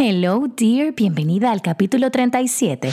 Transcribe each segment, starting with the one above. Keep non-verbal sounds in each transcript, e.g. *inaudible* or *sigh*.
Hello, dear. Bienvenida al capítulo 37.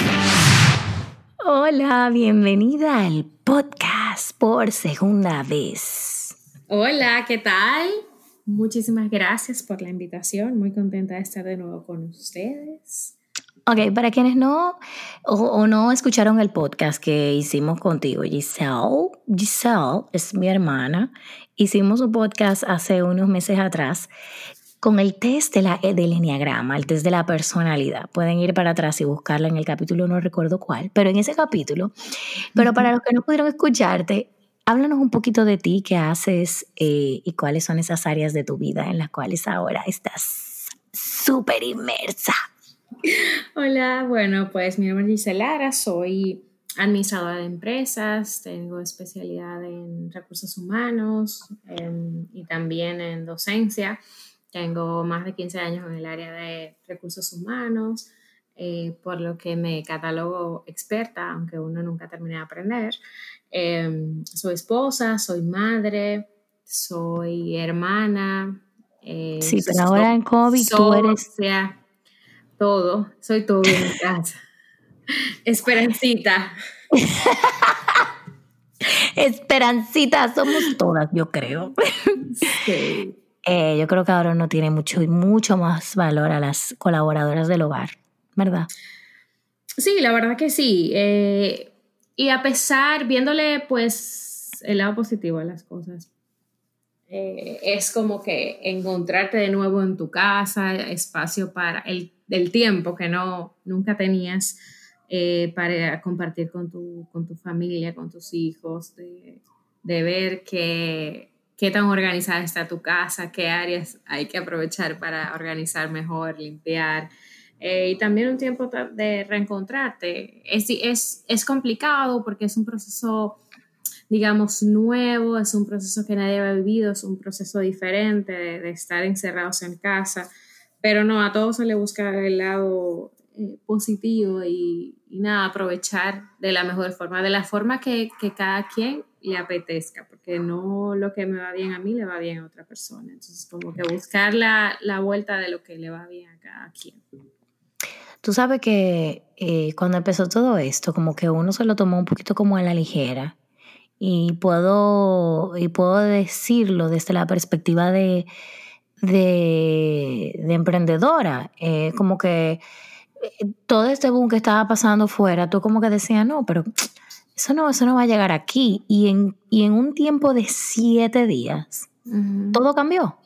Hola, bienvenida al podcast por segunda vez. Hola, ¿qué tal? Muchísimas gracias por la invitación. Muy contenta de estar de nuevo con ustedes. Ok, para quienes no o, no escucharon el podcast que hicimos contigo, Giselle, Giselle es mi hermana, hicimos un podcast hace unos meses atrás con el test de la, del enneagrama, el test de la personalidad. Pueden ir para atrás y buscarla en el capítulo, no recuerdo cuál, pero en ese capítulo. Pero para los que no pudieron escucharte, háblanos un poquito de ti, qué haces eh, y cuáles son esas áreas de tu vida en las cuales ahora estás súper inmersa. Hola, bueno, pues mi nombre es Gisela soy administradora de empresas, tengo especialidad en recursos humanos em, y también en docencia. Tengo más de 15 años en el área de recursos humanos, eh, por lo que me catalogo experta, aunque uno nunca termine de aprender. Em, soy esposa, soy madre, soy hermana. Eh, sí, pero ahora en COVID tú eres... Todo, soy todo en mi *laughs* casa. Esperancita. Esperancita, somos todas, yo creo. Sí. Eh, yo creo que ahora uno tiene mucho, mucho más valor a las colaboradoras del hogar, ¿verdad? Sí, la verdad que sí. Eh, y a pesar, viéndole pues el lado positivo de las cosas, eh, es como que encontrarte de nuevo en tu casa, espacio para el, tiempo que no, nunca tenías para compartir con tu, con tu familia, con tus hijos, de, de ver que qué tan organizada está tu casa, qué áreas hay que aprovechar para organizar mejor, limpiar. Eh, y también un tiempo de reencontrarte. Es, es, es complicado porque es un proceso, digamos, nuevo, es un proceso que nadie había vivido, es un proceso diferente de, estar encerrados en casa, pero no, a todos se le busca el lado eh, positivo y, y, nada, aprovechar de la mejor forma, de la forma que cada quien le apetezca, porque no lo que me va bien a mí le va bien a otra persona. Entonces, como que buscar la, la vuelta de lo que le va bien a cada quien. Tú sabes que eh, cuando empezó todo esto, como que uno se lo tomó un poquito como a la ligera. Y puedo, y puedo decirlo desde la perspectiva de, de, de emprendedora. Eh, como que eh, todo este boom que estaba pasando fuera, tú como que decías, no, pero eso no, eso no va a llegar aquí. Y en, y en un tiempo de siete días, todo cambió.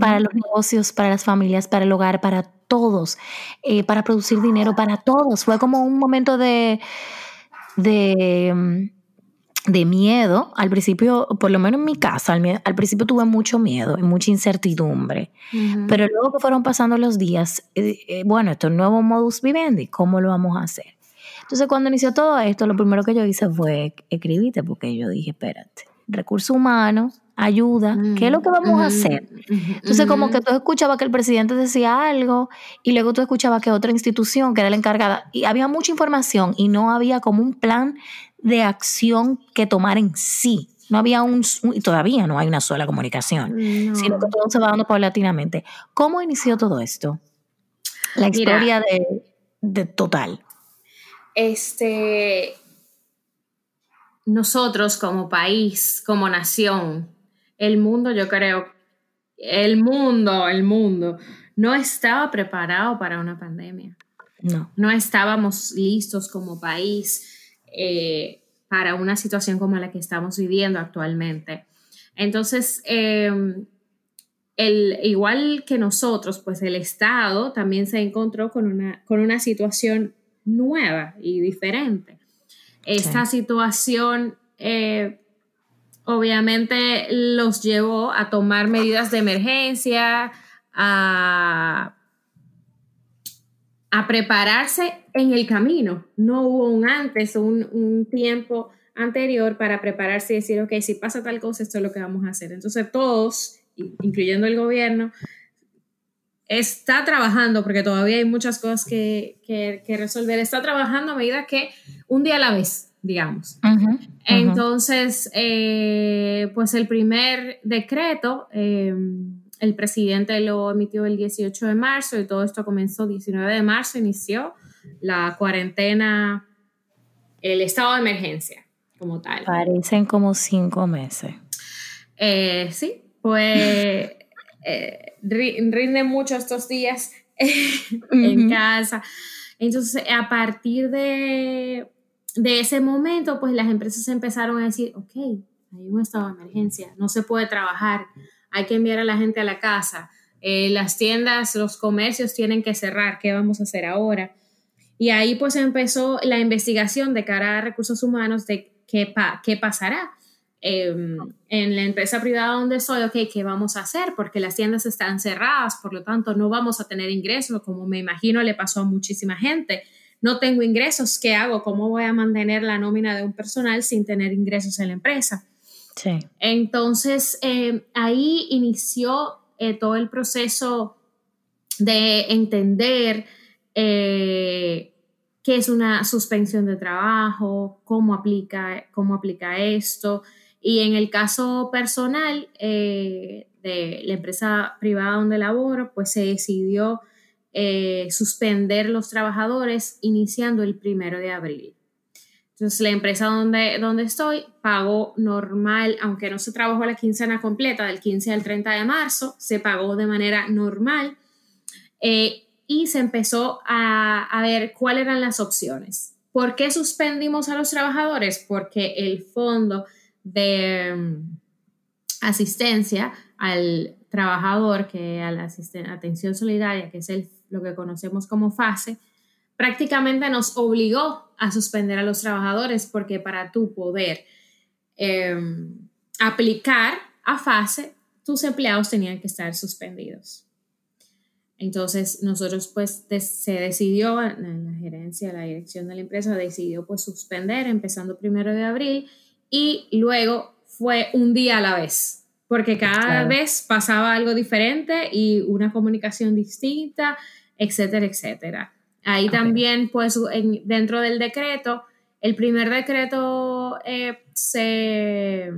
Para los negocios, para las familias, para el hogar, para todos, eh, para producir dinero, para todos. Fue como un momento de, de, de miedo. Al principio, por lo menos en mi casa, al, principio tuve mucho miedo y mucha incertidumbre. Pero luego que fueron pasando los días, eh, eh, bueno, esto es un nuevo modus vivendi, ¿cómo lo vamos a hacer? Entonces, cuando inició todo esto, lo primero que yo hice fue escribirte, porque yo dije, espérate, recursos humanos, ayuda, ¿qué es lo que vamos a hacer? Entonces, como que tú escuchabas que el presidente decía algo y luego tú escuchabas que otra institución, que era la encargada, y había mucha información y no había como un plan de acción que tomar en sí. No había un, y todavía no hay una sola comunicación, sino que todo se va dando paulatinamente. ¿Cómo inició todo esto? La historia de, de total este, nosotros como país, como nación, el mundo, yo creo, el mundo, el mundo, no estaba preparado para una pandemia. No. No estábamos listos como país eh, para una situación como la que estamos viviendo actualmente. Entonces, em, el, igual que nosotros, pues el Estado también se encontró con una, con una situación nueva y diferente. Esta situación eh, obviamente los llevó a tomar medidas de emergencia, a, a prepararse en el camino. No hubo un antes o un, un, tiempo anterior para prepararse y decir, ok, si pasa tal cosa, esto es lo que vamos a hacer. Entonces todos, incluyendo el gobierno, está trabajando, porque todavía hay muchas cosas que, que, resolver, está trabajando a medida que un día a la vez, digamos. Entonces, eh, pues el primer decreto, em, el presidente lo emitió el 18 de marzo y todo esto comenzó 19 de marzo, inició la cuarentena, el estado de emergencia como tal. Parecen como cinco meses. Eh, sí, pues eh, rinde mucho estos días *laughs* en casa. Entonces, a partir de, de, ese momento, pues las empresas empezaron a decir, ok, hay un estado de emergencia, no se puede trabajar, hay que enviar a la gente a la casa, eh, las tiendas, los comercios tienen que cerrar, ¿qué vamos a hacer ahora? Y ahí pues empezó la investigación de cara a recursos humanos de qué, qué pasará. Em, en la empresa privada donde soy, ok, ¿qué vamos a hacer? Porque las tiendas están cerradas, por lo tanto no vamos a tener ingresos, como me imagino le pasó a muchísima gente. No tengo ingresos, ¿qué hago? ¿Cómo voy a mantener la nómina de un personal sin tener ingresos en la empresa? Sí. Entonces, em, ahí inició eh, todo el proceso de entender eh, qué es una suspensión de trabajo, cómo aplica, cómo aplica esto, y en el caso personal eh, de la empresa privada donde laboro, pues se decidió eh, suspender los trabajadores iniciando el primero de abril. Entonces, la empresa donde, donde estoy pagó normal, aunque no se trabajó la quincena completa del 15 al 30 de marzo, se pagó de manera normal eh, y se empezó a, a ver cuáles eran las opciones. ¿Por qué suspendimos a los trabajadores? Porque el fondo de mm, asistencia al trabajador, que a la atención solidaria, que es el, lo que conocemos como FASE, prácticamente nos obligó a suspender a los trabajadores porque para tu poder em, aplicar a FASE, tus empleados tenían que estar suspendidos. Entonces, nosotros pues se decidió, la gerencia, la dirección de la empresa decidió pues suspender empezando primero de abril y luego fue un día a la vez, porque cada vez pasaba algo diferente y una comunicación distinta, etcétera, etcétera. Ahí también, pues, dentro del decreto, el primer decreto eh, se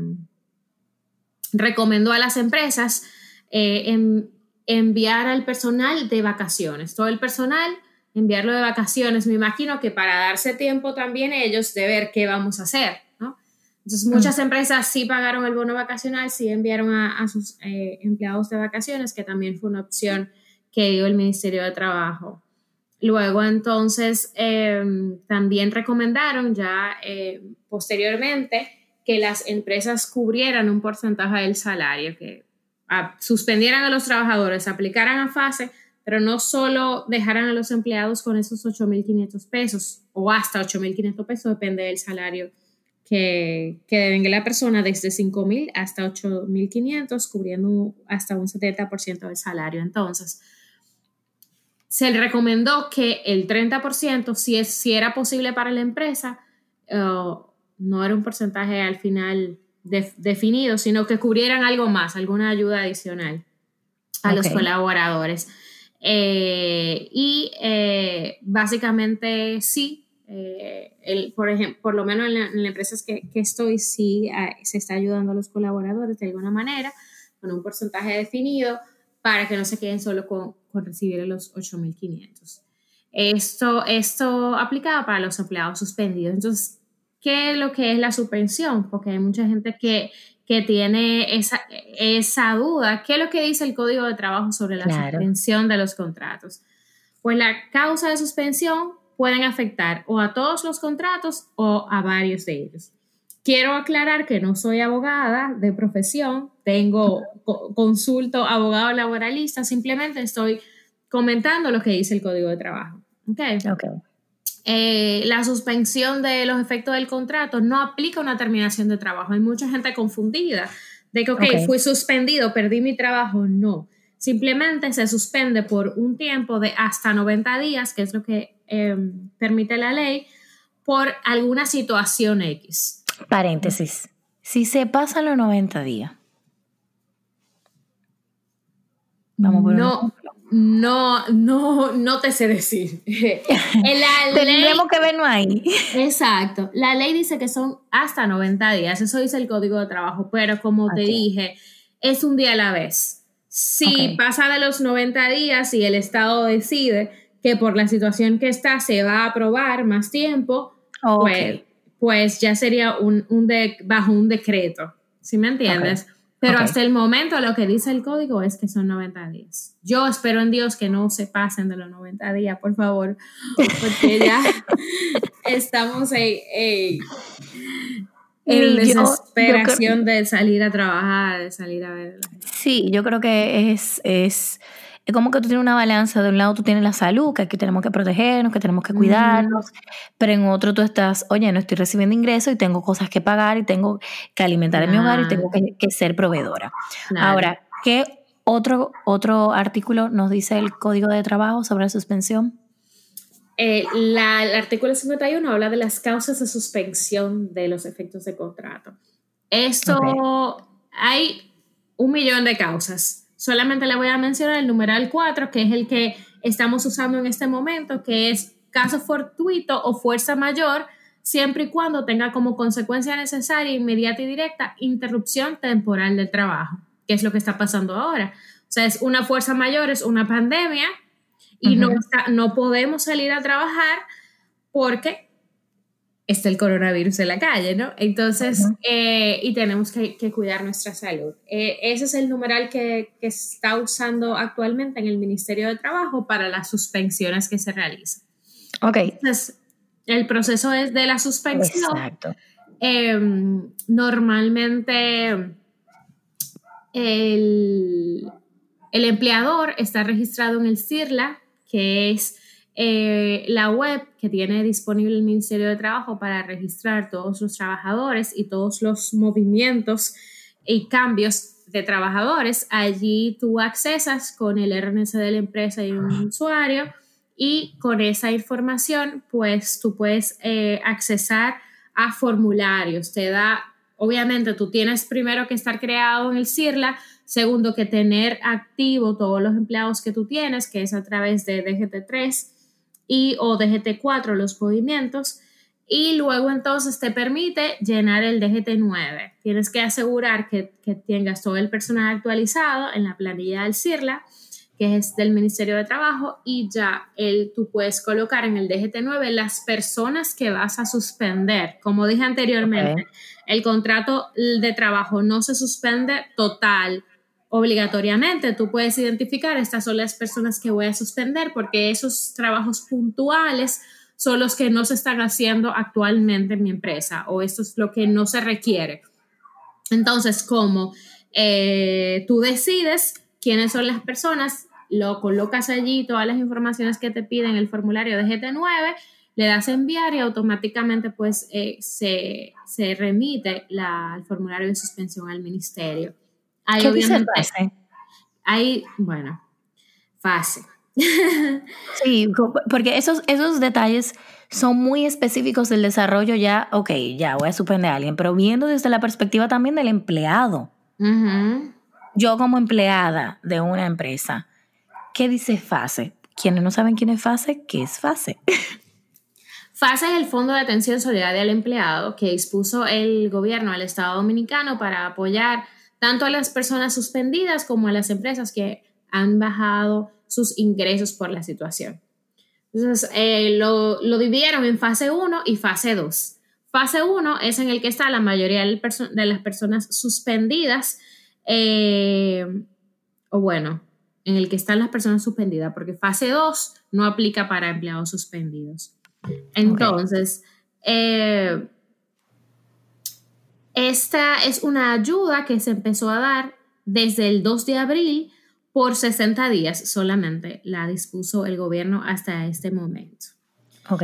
recomendó a las empresas eh, enviar al personal de vacaciones. Todo el personal, enviarlo de vacaciones. Me imagino que para darse tiempo también ellos de ver qué vamos a hacer. Entonces, muchas mm. empresas sí pagaron el bono vacacional, sí enviaron a, sus eh, empleados de vacaciones, que también fue una opción que dio el Ministerio de Trabajo. Luego, entonces, em, también recomendaron ya eh, posteriormente que las empresas cubrieran un porcentaje del salario, que suspendieran a los trabajadores, aplicaran a fase, pero no solo dejaran a los empleados con esos 8.500 pesos o hasta 8.500 pesos, depende del salario que, que devenga la persona desde 5.000 hasta 8.500, cubriendo hasta un 70% del salario. Entonces, se le recomendó que el 30%, si, es, si era posible para la empresa, eh, no era un porcentaje al final definido, sino que cubrieran algo más, alguna ayuda adicional a los colaboradores. Eh, y eh, básicamente sí, eh, el, por ejemplo, por lo menos en, las empresas que, que, estoy, sí ah, se está ayudando a los colaboradores de alguna manera, con un porcentaje definido, para que no se queden solo con, con recibir los 8.500. Esto, esto aplicado para los empleados suspendidos. Entonces, ¿qué es lo que es la suspensión? Porque hay mucha gente que, que tiene esa, esa duda. ¿Qué es lo que dice el Código de Trabajo sobre la suspensión de los contratos? Pues la causa de suspensión pueden afectar o a todos los contratos o a varios de ellos. Quiero aclarar que no soy abogada de profesión, tengo consulto abogado laboralista, simplemente estoy comentando lo que dice el Código de Trabajo. Okay. okay. Eh, la suspensión de los efectos del contrato no aplica una terminación de trabajo. Hay mucha gente confundida de que, ok, fui suspendido, perdí mi trabajo. No. Simplemente se suspende por un tiempo de hasta 90 días, que es lo que em, permite la ley, por alguna situación X. Paréntesis. Si se pasan los 90 días. Vamos por no, no, no, no te sé decir. *laughs* Tendríamos que verlo ahí. Exacto. La ley dice que son hasta 90 días. Eso dice el código de trabajo. Pero como te dije, es un día a la vez. Si pasa de los 90 días y el Estado decide que por la situación que está se va a aprobar más tiempo, pues, pues, ya sería un, bajo un decreto. ¿Sí me entiendes? Pero hasta el momento lo que dice el código es que son 90 días. Yo espero en Dios que no se pasen de los 90 días, por favor, porque ya *laughs* estamos en, en desesperación de salir a trabajar, de salir a ver. Sí, yo creo que es, es, es, como que tú tienes una balanza. De un lado tú tienes la salud, que aquí tenemos que protegernos, que tenemos que cuidarnos, pero en otro tú estás, oye, no estoy recibiendo ingresos y tengo cosas que pagar y tengo que alimentar en mi hogar y tengo que, ser proveedora. Ahora, ¿qué otro, otro artículo nos dice el Código de Trabajo sobre la suspensión? Eh, el artículo 51 habla de las causas de suspensión de los efectos de contrato. Esto hay un millón de causas. Solamente le voy a mencionar el numeral 4, que es el que estamos usando en este momento, que es caso fortuito o fuerza mayor, siempre y cuando tenga como consecuencia necesaria, inmediata y directa, interrupción temporal del trabajo, que es lo que está pasando ahora. O sea, es una fuerza mayor, es una pandemia, y no, no podemos salir a trabajar porque está el coronavirus en la calle, ¿no? Entonces, eh, y tenemos que, cuidar nuestra salud. Eh, ese es el numeral que, que, está usando actualmente en el Ministerio de Trabajo para las suspensiones que se realizan. Ok. Entonces, el proceso es de la suspensión. Exacto. Em, normalmente el, el empleador está registrado en el CIRLA, que es eh, la web que tiene disponible el Ministerio de Trabajo para registrar todos los trabajadores y todos los movimientos y cambios de trabajadores. Allí tú accesas con el RNC de la empresa y un usuario y con esa información pues tú puedes eh, accesar a formularios. Te da, obviamente tú tienes primero que estar creado en el CIRLA, Segundo, que tener activo todos los empleados que tú tienes, que es a través de DGT3 y o DGT4 los movimientos. Y luego entonces te permite llenar el DGT9. Tienes que asegurar que, tengas todo el personal actualizado en la planilla del CIRLA, que es del Ministerio de Trabajo, y ya el, tú puedes colocar en el DGT9 las personas que vas a suspender. Como dije anteriormente, el contrato de trabajo no se suspende total obligatoriamente tú puedes identificar estas son las personas que voy a suspender porque esos trabajos puntuales son los que no se están haciendo actualmente en mi empresa o esto es lo que no se requiere. Entonces, como eh, tú decides quiénes son las personas, lo colocas allí, todas las informaciones que te piden el formulario de GT9, le das enviar y automáticamente pues eh, se, se, remite la, el formulario de suspensión al ministerio. Hay ¿Qué obviamente. Hay, bueno, fácil. *laughs* sí, porque esos, esos detalles son muy específicos del desarrollo ya, ok, ya voy a suspender a alguien, pero viendo desde la perspectiva también del empleado. Yo como empleada de una empresa, ¿qué dice FASE? Quienes no saben quién es FASE, ¿qué es FASE? *laughs* FASE es el Fondo de Atención Solidaria al Empleado que dispuso el gobierno del Estado Dominicano para apoyar tanto a las personas suspendidas como a las empresas que han bajado sus ingresos por la situación. Entonces, eh, lo, dividieron en fase 1 y fase 2. Fase 1 es en el que está la mayoría de, las personas suspendidas, eh, o bueno, en el que están las personas suspendidas, porque fase 2 no aplica para empleados suspendidos. Entonces, eh, esta es una ayuda que se empezó a dar desde el 2 de abril por 60 días solamente. La dispuso el gobierno hasta este momento. Ok.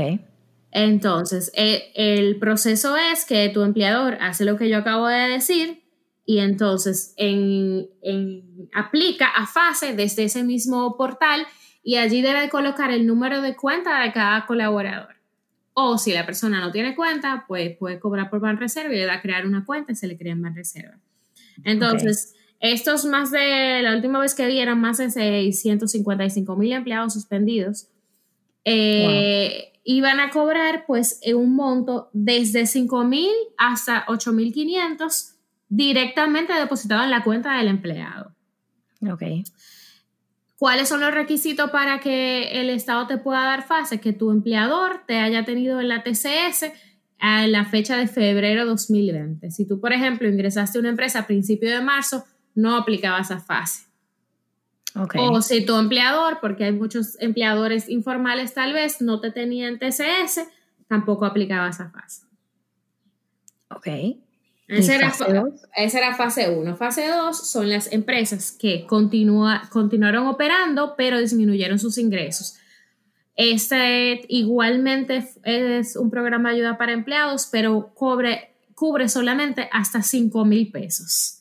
Entonces, eh, el proceso es que tu empleador hace lo que yo acabo de decir, y entonces en, aplica a fase desde ese mismo portal y allí debe colocar el número de cuenta de cada colaborador. O si la persona no tiene cuenta, pues puede cobrar por Banreserva y le da a crear una cuenta y se le crea en Banreserva. Entonces, estos más de, la última vez que vi eran más de 655 mil empleados suspendidos. Eh, iban a cobrar pues un monto desde 5 mil hasta 8 mil 500 directamente depositado en la cuenta del empleado. Ok. ¿Cuáles son los requisitos para que el Estado te pueda dar fase? Que tu empleador te haya tenido en la TCS a la fecha de febrero 2020. Si tú, por ejemplo, ingresaste a una empresa a principio de marzo, no aplicaba esa fase. O si tu empleador, porque hay muchos empleadores informales tal vez, no te tenían TCS, tampoco aplicaba esa fase. Ok. Esa era, fase 1. Fase 2 son las empresas que continuaron operando, pero disminuyeron sus ingresos. Este igualmente es un programa de ayuda para empleados, pero cubre, cubre solamente hasta 5 mil pesos.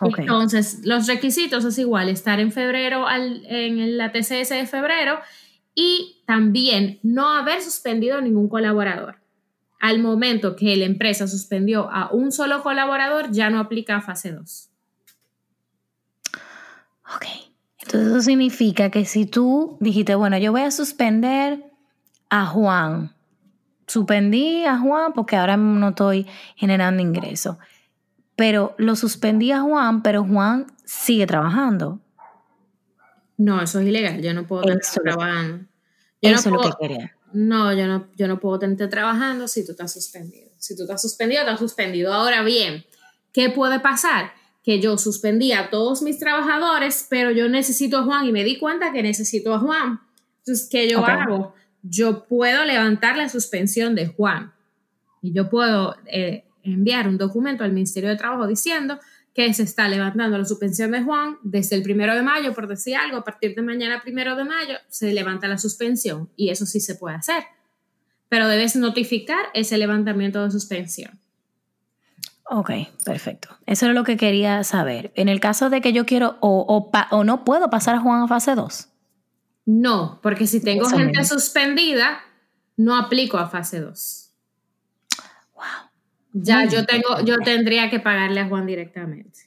Entonces, los requisitos es igual, estar en febrero en la TCS de febrero y también no haber suspendido ningún colaborador. Al momento que la empresa suspendió a un solo colaborador, ya no aplica fase 2. Ok, entonces eso significa que si tú dijiste, bueno, yo voy a suspender a Juan, suspendí a Juan porque ahora no estoy generando ingresos pero lo suspendía Juan, pero Juan sigue trabajando. No, eso es ilegal, yo no puedo tener trabajando. eso es lo que quería. No, yo no, yo no puedo tenerte trabajando si tú estás suspendido. Si tú estás suspendido, estás suspendido. Ahora bien, ¿qué puede pasar? Que yo suspendí a todos mis trabajadores, pero yo necesito a Juan y me di cuenta que necesito a Juan. Entonces, ¿qué yo hago? Yo puedo levantar la suspensión de Juan y yo puedo eh, enviar un documento al Ministerio de Trabajo diciendo que se está levantando la suspensión de Juan desde el primero de mayo, por decir algo, a partir de mañana primero de mayo se levanta la suspensión y eso sí se puede hacer. Pero debes notificar ese levantamiento de suspensión. Ok, perfecto. Eso es lo que quería saber. En el caso de que yo quiero o, o, no puedo pasar a Juan a fase 2. No, porque si tengo gente suspendida, no aplico a fase 2. Ya yo tengo, yo tendría que pagarle a Juan directamente.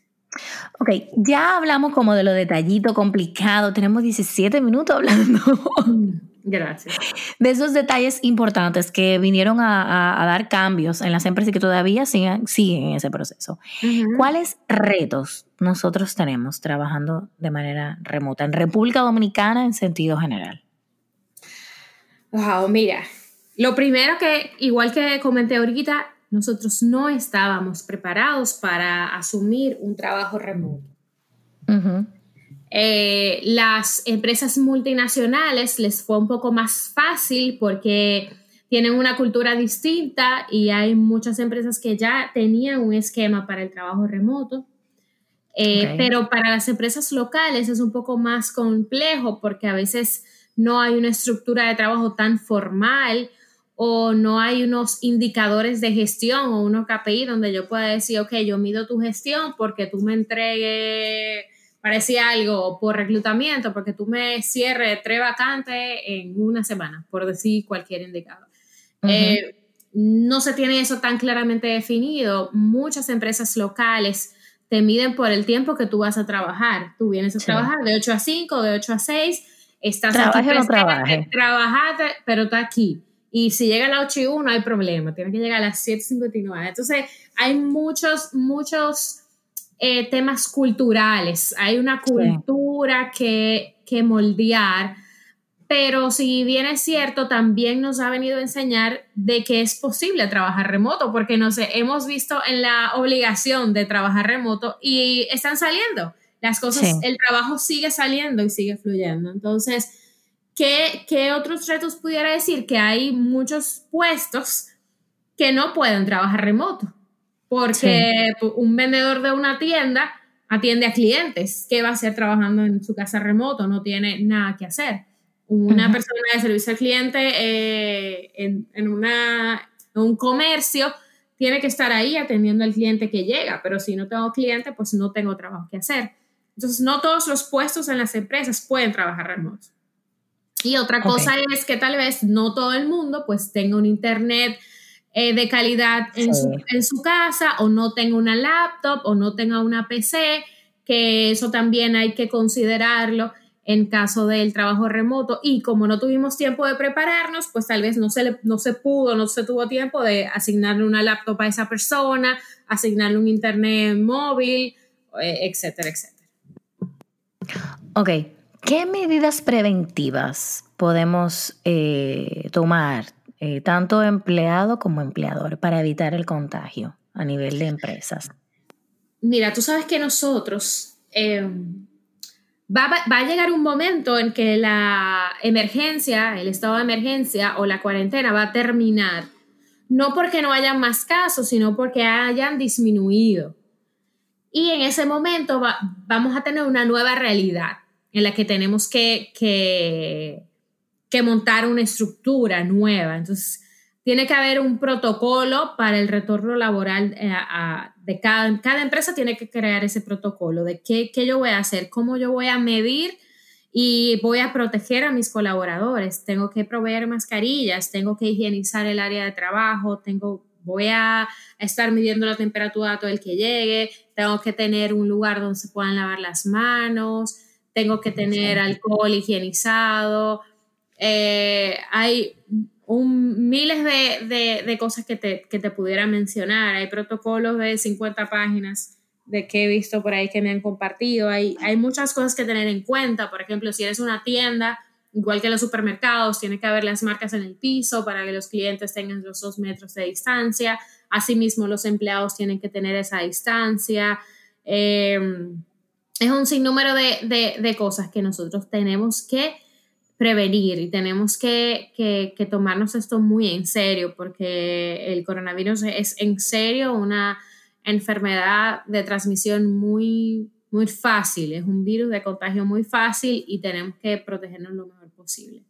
Ok, ya hablamos como de lo detallito complicado. Tenemos 17 minutos hablando. *laughs* Gracias. De esos detalles importantes que vinieron a, dar cambios en las empresas y que todavía siguen, siguen en ese proceso. ¿Cuáles retos nosotros tenemos trabajando de manera remota en República Dominicana en sentido general? Wow, mira, lo primero que, igual que comenté ahorita, nosotros no estábamos preparados para asumir un trabajo remoto. Eh, las empresas multinacionales les fue un poco más fácil porque tienen una cultura distinta y hay muchas empresas que ya tenían un esquema para el trabajo remoto. Eh, pero para las empresas locales es un poco más complejo porque a veces no hay una estructura de trabajo tan formal o no hay unos indicadores de gestión o unos KPI donde yo pueda decir, ok, yo mido tu gestión porque tú me entregues, parecía algo, por reclutamiento, porque tú me cierres tres vacantes en una semana, por decir cualquier indicador. Eh, no se tiene eso tan claramente definido. Muchas empresas locales te miden por el tiempo que tú vas a trabajar. Tú vienes a trabajar de 8 a 5, de 8 a 6, estás trabaje aquí, no trabajaste, pero está aquí y si llega a las 8 y 1 hay problema, tiene que llegar a las 7.59. Entonces, hay muchos, muchos eh, temas culturales, hay una cultura que, que moldear, pero si bien es cierto, también nos ha venido a enseñar de que es posible trabajar remoto, porque no sé, hemos visto en la obligación de trabajar remoto y están saliendo. Las cosas, el trabajo sigue saliendo y sigue fluyendo. Entonces, ¿Qué, otros retos pudiera decir? Que hay muchos puestos que no pueden trabajar remoto, porque un vendedor de una tienda atiende a clientes. ¿Qué va a hacer trabajando en su casa remoto? No tiene nada que hacer. Una persona de servicio al cliente eh, en, una, un comercio tiene que estar ahí atendiendo al cliente que llega, pero si no tengo cliente, pues no tengo trabajo que hacer. Entonces, no todos los puestos en las empresas pueden trabajar remoto. Y otra cosa es que tal vez no todo el mundo pues tenga un internet eh, de calidad en, su, en, su, casa o no tenga una laptop o no tenga una PC, que eso también hay que considerarlo en caso del trabajo remoto. Y como no tuvimos tiempo de prepararnos, pues tal vez no se, le, no se pudo, no se tuvo tiempo de asignarle una laptop a esa persona, asignarle un internet móvil, eh, etcétera, etcétera. Ok, ¿qué medidas preventivas podemos eh, tomar eh, tanto empleado como empleador para evitar el contagio a nivel de empresas? Mira, tú sabes que nosotros em, va, va, a llegar un momento en que la emergencia, el estado de emergencia o la cuarentena va a terminar, no porque no hayan más casos, sino porque hayan disminuido. Y en ese momento vamos a tener una nueva realidad en la que tenemos que, que, que, montar una estructura nueva. Entonces, tiene que haber un protocolo para el retorno laboral eh, de cada, cada empresa, tiene que crear ese protocolo de qué, qué yo voy a hacer, cómo yo voy a medir y voy a proteger a mis colaboradores. Tengo que proveer mascarillas, tengo que higienizar el área de trabajo, tengo voy a estar midiendo la temperatura a todo el que llegue, tengo que tener un lugar donde se puedan lavar las manos, tengo que tener alcohol higienizado. Eh, hay un, miles de, de, cosas que te, que te pudiera mencionar. Hay protocolos de 50 páginas de que he visto por ahí que me han compartido. Hay, hay muchas cosas que tener en cuenta. Por ejemplo, si eres una tienda, igual que los supermercados, tiene que haber las marcas en el piso para que los clientes tengan los dos metros de distancia. Asimismo, los empleados tienen que tener esa distancia. Em, es un sinnúmero de, de, cosas que nosotros tenemos que prevenir y tenemos que, que, que, tomarnos esto muy en serio porque el coronavirus es en serio una enfermedad de transmisión muy, muy fácil, es un virus de contagio muy fácil y tenemos que protegernos lo mejor posible.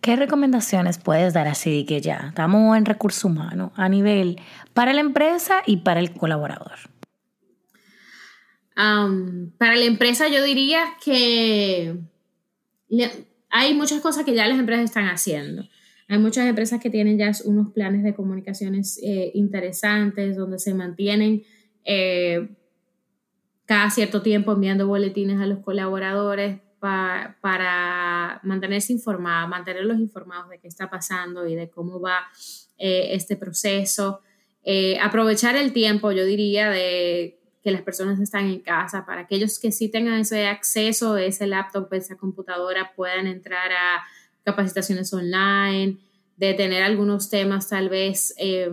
¿Qué recomendaciones puedes dar así que ya estamos en recurso humano a nivel para la empresa y para el colaborador? Para la empresa yo diría que hay muchas cosas que ya las empresas están haciendo. Hay muchas empresas que tienen ya unos planes de comunicaciones eh, interesantes donde se mantienen eh, cada cierto tiempo enviando boletines a los colaboradores para mantenerse informados, mantenerlos informados de qué está pasando y de cómo va eh, este proceso. Aprovechar el tiempo, yo diría, de que las personas están en casa, para aquellos que sí tengan ese acceso, ese laptop, esa computadora, puedan entrar a capacitaciones online, de tener algunos temas tal vez eh,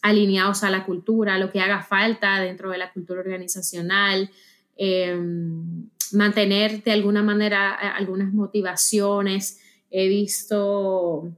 alineados a la cultura, lo que haga falta dentro de la cultura organizacional, mantener de alguna manera eh, algunas motivaciones. He visto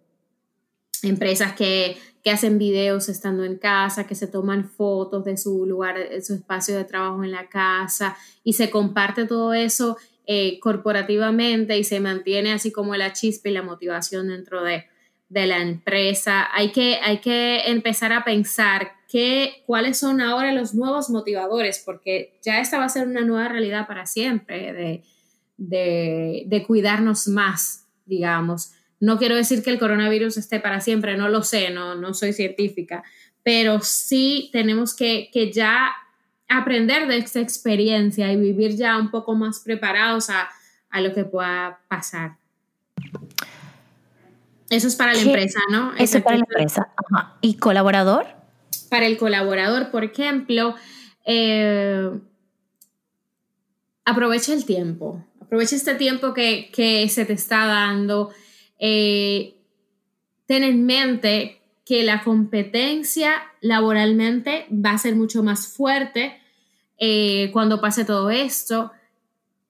empresas que, hacen videos estando en casa, que se toman fotos de su lugar, de su espacio de trabajo en la casa y se comparte todo eso eh, corporativamente y se mantiene así como la chispa y la motivación dentro de, de la empresa. Hay que, hay que empezar a pensar qué, cuáles son ahora los nuevos motivadores, porque ya esta va a ser una nueva realidad para siempre, de, de, de cuidarnos más, digamos. No quiero decir que el coronavirus esté para siempre, no lo sé, no, no soy científica, pero sí tenemos que, que ya aprender de esta experiencia y vivir ya un poco más preparados a, a lo que pueda pasar. Eso es para la empresa, ¿no? Eso es para la empresa. ¿Y colaborador? Para el colaborador, por ejemplo, eh, aprovecha el tiempo. Aprovecha este tiempo que, se te está dando. Eh, ten en mente que la competencia laboralmente va a ser mucho más fuerte eh, cuando pase todo esto.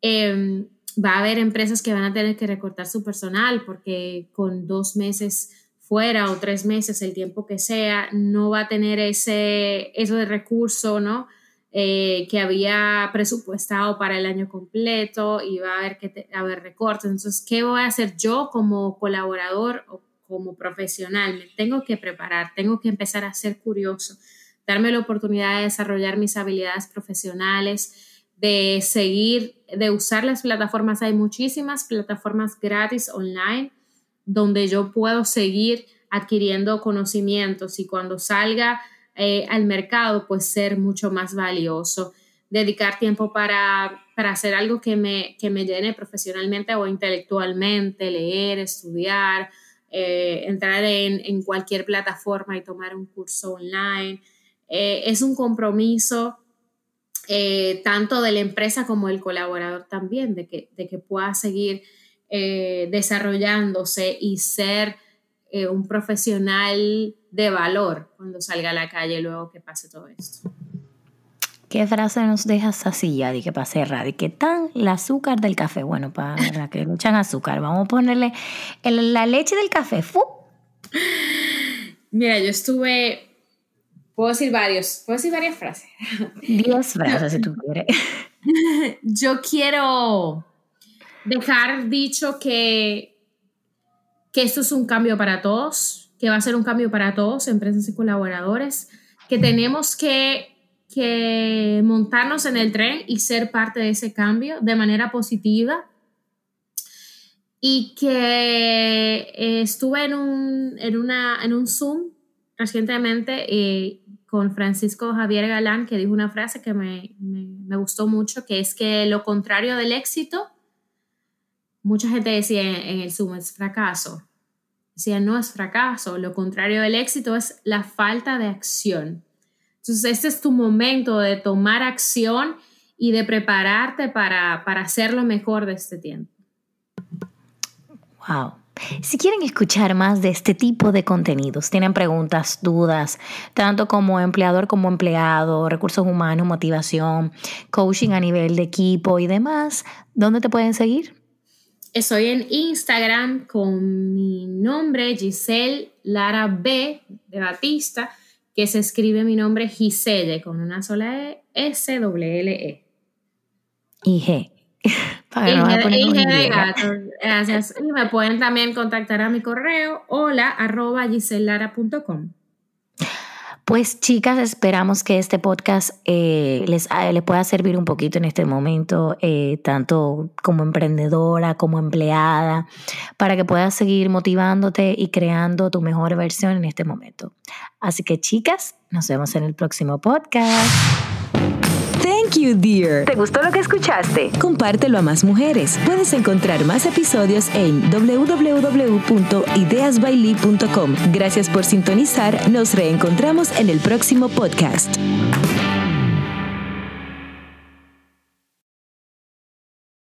Em, va a haber empresas que van a tener que recortar su personal porque con dos meses fuera o tres meses, el tiempo que sea, no va a tener ese, eso de recurso, ¿no? Eh, que había presupuestado para el año completo va a haber que haber recortes. Entonces, ¿qué voy a hacer yo como colaborador o como profesional, me tengo que preparar, tengo que empezar a ser curioso, darme la oportunidad de desarrollar mis habilidades profesionales, de seguir, de usar las plataformas. Hay muchísimas plataformas gratis online donde yo puedo seguir adquiriendo conocimientos y cuando salga eh, al mercado, pues ser mucho más valioso. Dedicar tiempo para, hacer algo que me, que me llene profesionalmente o intelectualmente, leer, estudiar, eh, entrar en, cualquier plataforma y tomar un curso online. Eh, es un compromiso tanto de la empresa como del colaborador también, de que, de que pueda seguir desarrollándose y ser un profesional de valor cuando salga a la calle luego que pase todo esto. ¿Qué frase nos dejas así ya de que para cerrar? ¿Y qué tan el azúcar del café? Bueno, para que le echan azúcar, vamos a ponerle la leche del café. ¡Fu! Mira, yo estuve, puedo decir varios, puedo decir varias frases. Diez frases si tú *laughs* quieres. Yo quiero dejar dicho que, que esto es un cambio para todos que va a ser un cambio para todos, empresas y colaboradores, que tenemos que, que montarnos en el tren y ser parte de ese cambio de manera positiva y que eh, estuve en un, en, una, en un Zoom recientemente eh, con Francisco Javier Galán, que dijo una frase que me, me, me, gustó mucho, que es que lo contrario del éxito, mucha gente decía en el Zoom, es fracaso. Decía, no es fracaso, lo contrario del éxito es la falta de acción. Entonces, este es tu momento de tomar acción y de prepararte para, para hacer lo mejor de este tiempo. Wow. Si quieren escuchar más de este tipo de contenidos, tienen preguntas, dudas, tanto como empleador como empleado, recursos humanos, motivación, coaching a nivel de equipo y demás, ¿dónde te pueden seguir? Estoy en Instagram con mi nombre, Giselle Lara B de Batista, que se escribe mi nombre Giselle con una sola E, S, W, L, E. Y G. *laughs* Gracias. Y me pueden también contactar a mi correo hola arroba. Pues chicas, esperamos que este podcast eh, les, les, pueda servir un poquito en este momento, eh, tanto como emprendedora, como empleada, para que puedas seguir motivándote y creando tu mejor versión en este momento. Así que chicas, nos vemos en el próximo podcast. Thank you, dear. ¿Te gustó lo que escuchaste? Compártelo a más mujeres. Puedes encontrar más episodios en www.ideasbailey.com. Gracias por sintonizar. Nos reencontramos en el próximo podcast.